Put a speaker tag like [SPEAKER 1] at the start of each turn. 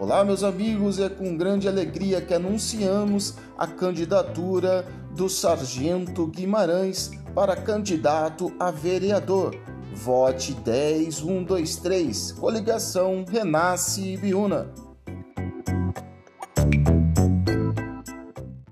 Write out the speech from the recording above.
[SPEAKER 1] Olá, meus amigos, é com grande alegria que anunciamos a candidatura do Sargento Guimarães para candidato a vereador. Vote 10123, coligação Renasce e Biúna.